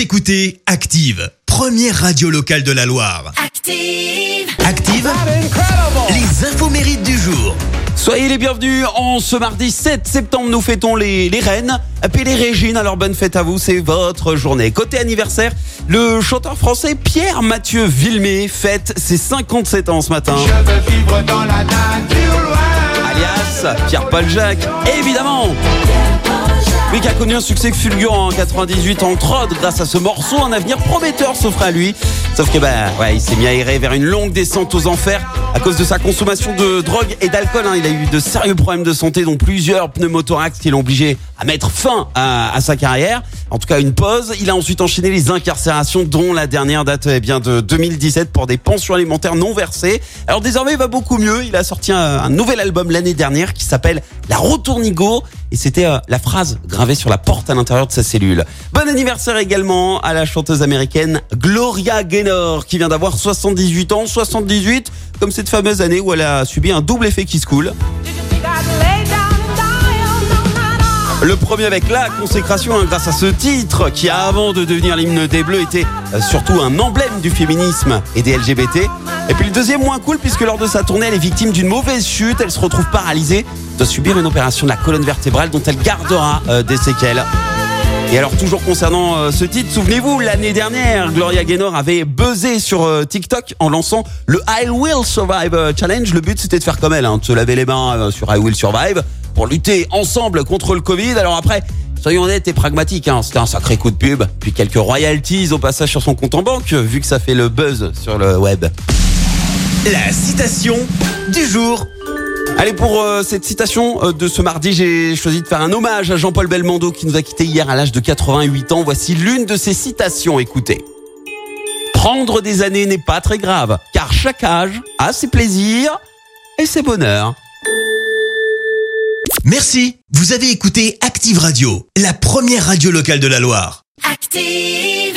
Vous écoutez Active, première radio locale de la Loire. Active. Active, les infos mérites du jour. Soyez les bienvenus en ce mardi 7 septembre, nous fêtons les, les reines, puis les régines, alors bonne fête à vous, c'est votre journée. Côté anniversaire, le chanteur français Pierre Mathieu Villemé fête ses 57 ans ce matin. Je veux vivre dans la nature loin. Alias Pierre-Paul Jacques, évidemment lui qui a connu un succès fulgurant en 98 entre autres grâce à ce morceau, un avenir prometteur s'offre à lui. Sauf que bah ouais, il s'est mis à errer vers une longue descente aux enfers à cause de sa consommation de drogue et d'alcool. hein. Il a eu de sérieux problèmes de santé, dont plusieurs pneumothorax qui l'ont obligé à mettre fin à, sa carrière. En tout cas, une pause. Il a ensuite enchaîné les incarcérations, dont la dernière date eh bien de 2017 pour des pensions alimentaires non versées. Alors désormais, il va beaucoup mieux. Il a sorti un, un nouvel album l'année dernière qui s'appelle La Retournigo. Et c'était euh, la phrase gravée sur la porte à l'intérieur de sa cellule. Bon anniversaire également à la chanteuse américaine Gloria Gaynor qui vient d'avoir 78 ans. 78 comme cette fameuse année où elle a subi un double effet qui se coule. Le premier avec la consécration hein, grâce à ce titre qui avant de devenir l'hymne des Bleus était euh, surtout un emblème du féminisme et des LGBT. Et puis le deuxième moins cool puisque lors de sa tournée elle est victime d'une mauvaise chute, elle se retrouve paralysée, doit subir une opération de la colonne vertébrale dont elle gardera euh, des séquelles. Et alors toujours concernant euh, ce titre, souvenez-vous, l'année dernière, Gloria Gaynor avait buzzé sur euh, TikTok en lançant le I Will Survive euh, Challenge. Le but c'était de faire comme elle, hein, de se laver les mains sur I Will Survive pour lutter ensemble contre le Covid. Alors après, soyons honnêtes et pragmatiques, hein, c'était un sacré coup de pub, puis quelques royalties au passage sur son compte en banque, vu que ça fait le buzz sur le web. La citation du jour. Allez, pour euh, cette citation euh, de ce mardi, j'ai choisi de faire un hommage à Jean-Paul Belmondo qui nous a quittés hier à l'âge de 88 ans. Voici l'une de ses citations, écoutez. Prendre des années n'est pas très grave, car chaque âge a ses plaisirs et ses bonheurs. Merci. Vous avez écouté Active Radio, la première radio locale de la Loire. Active.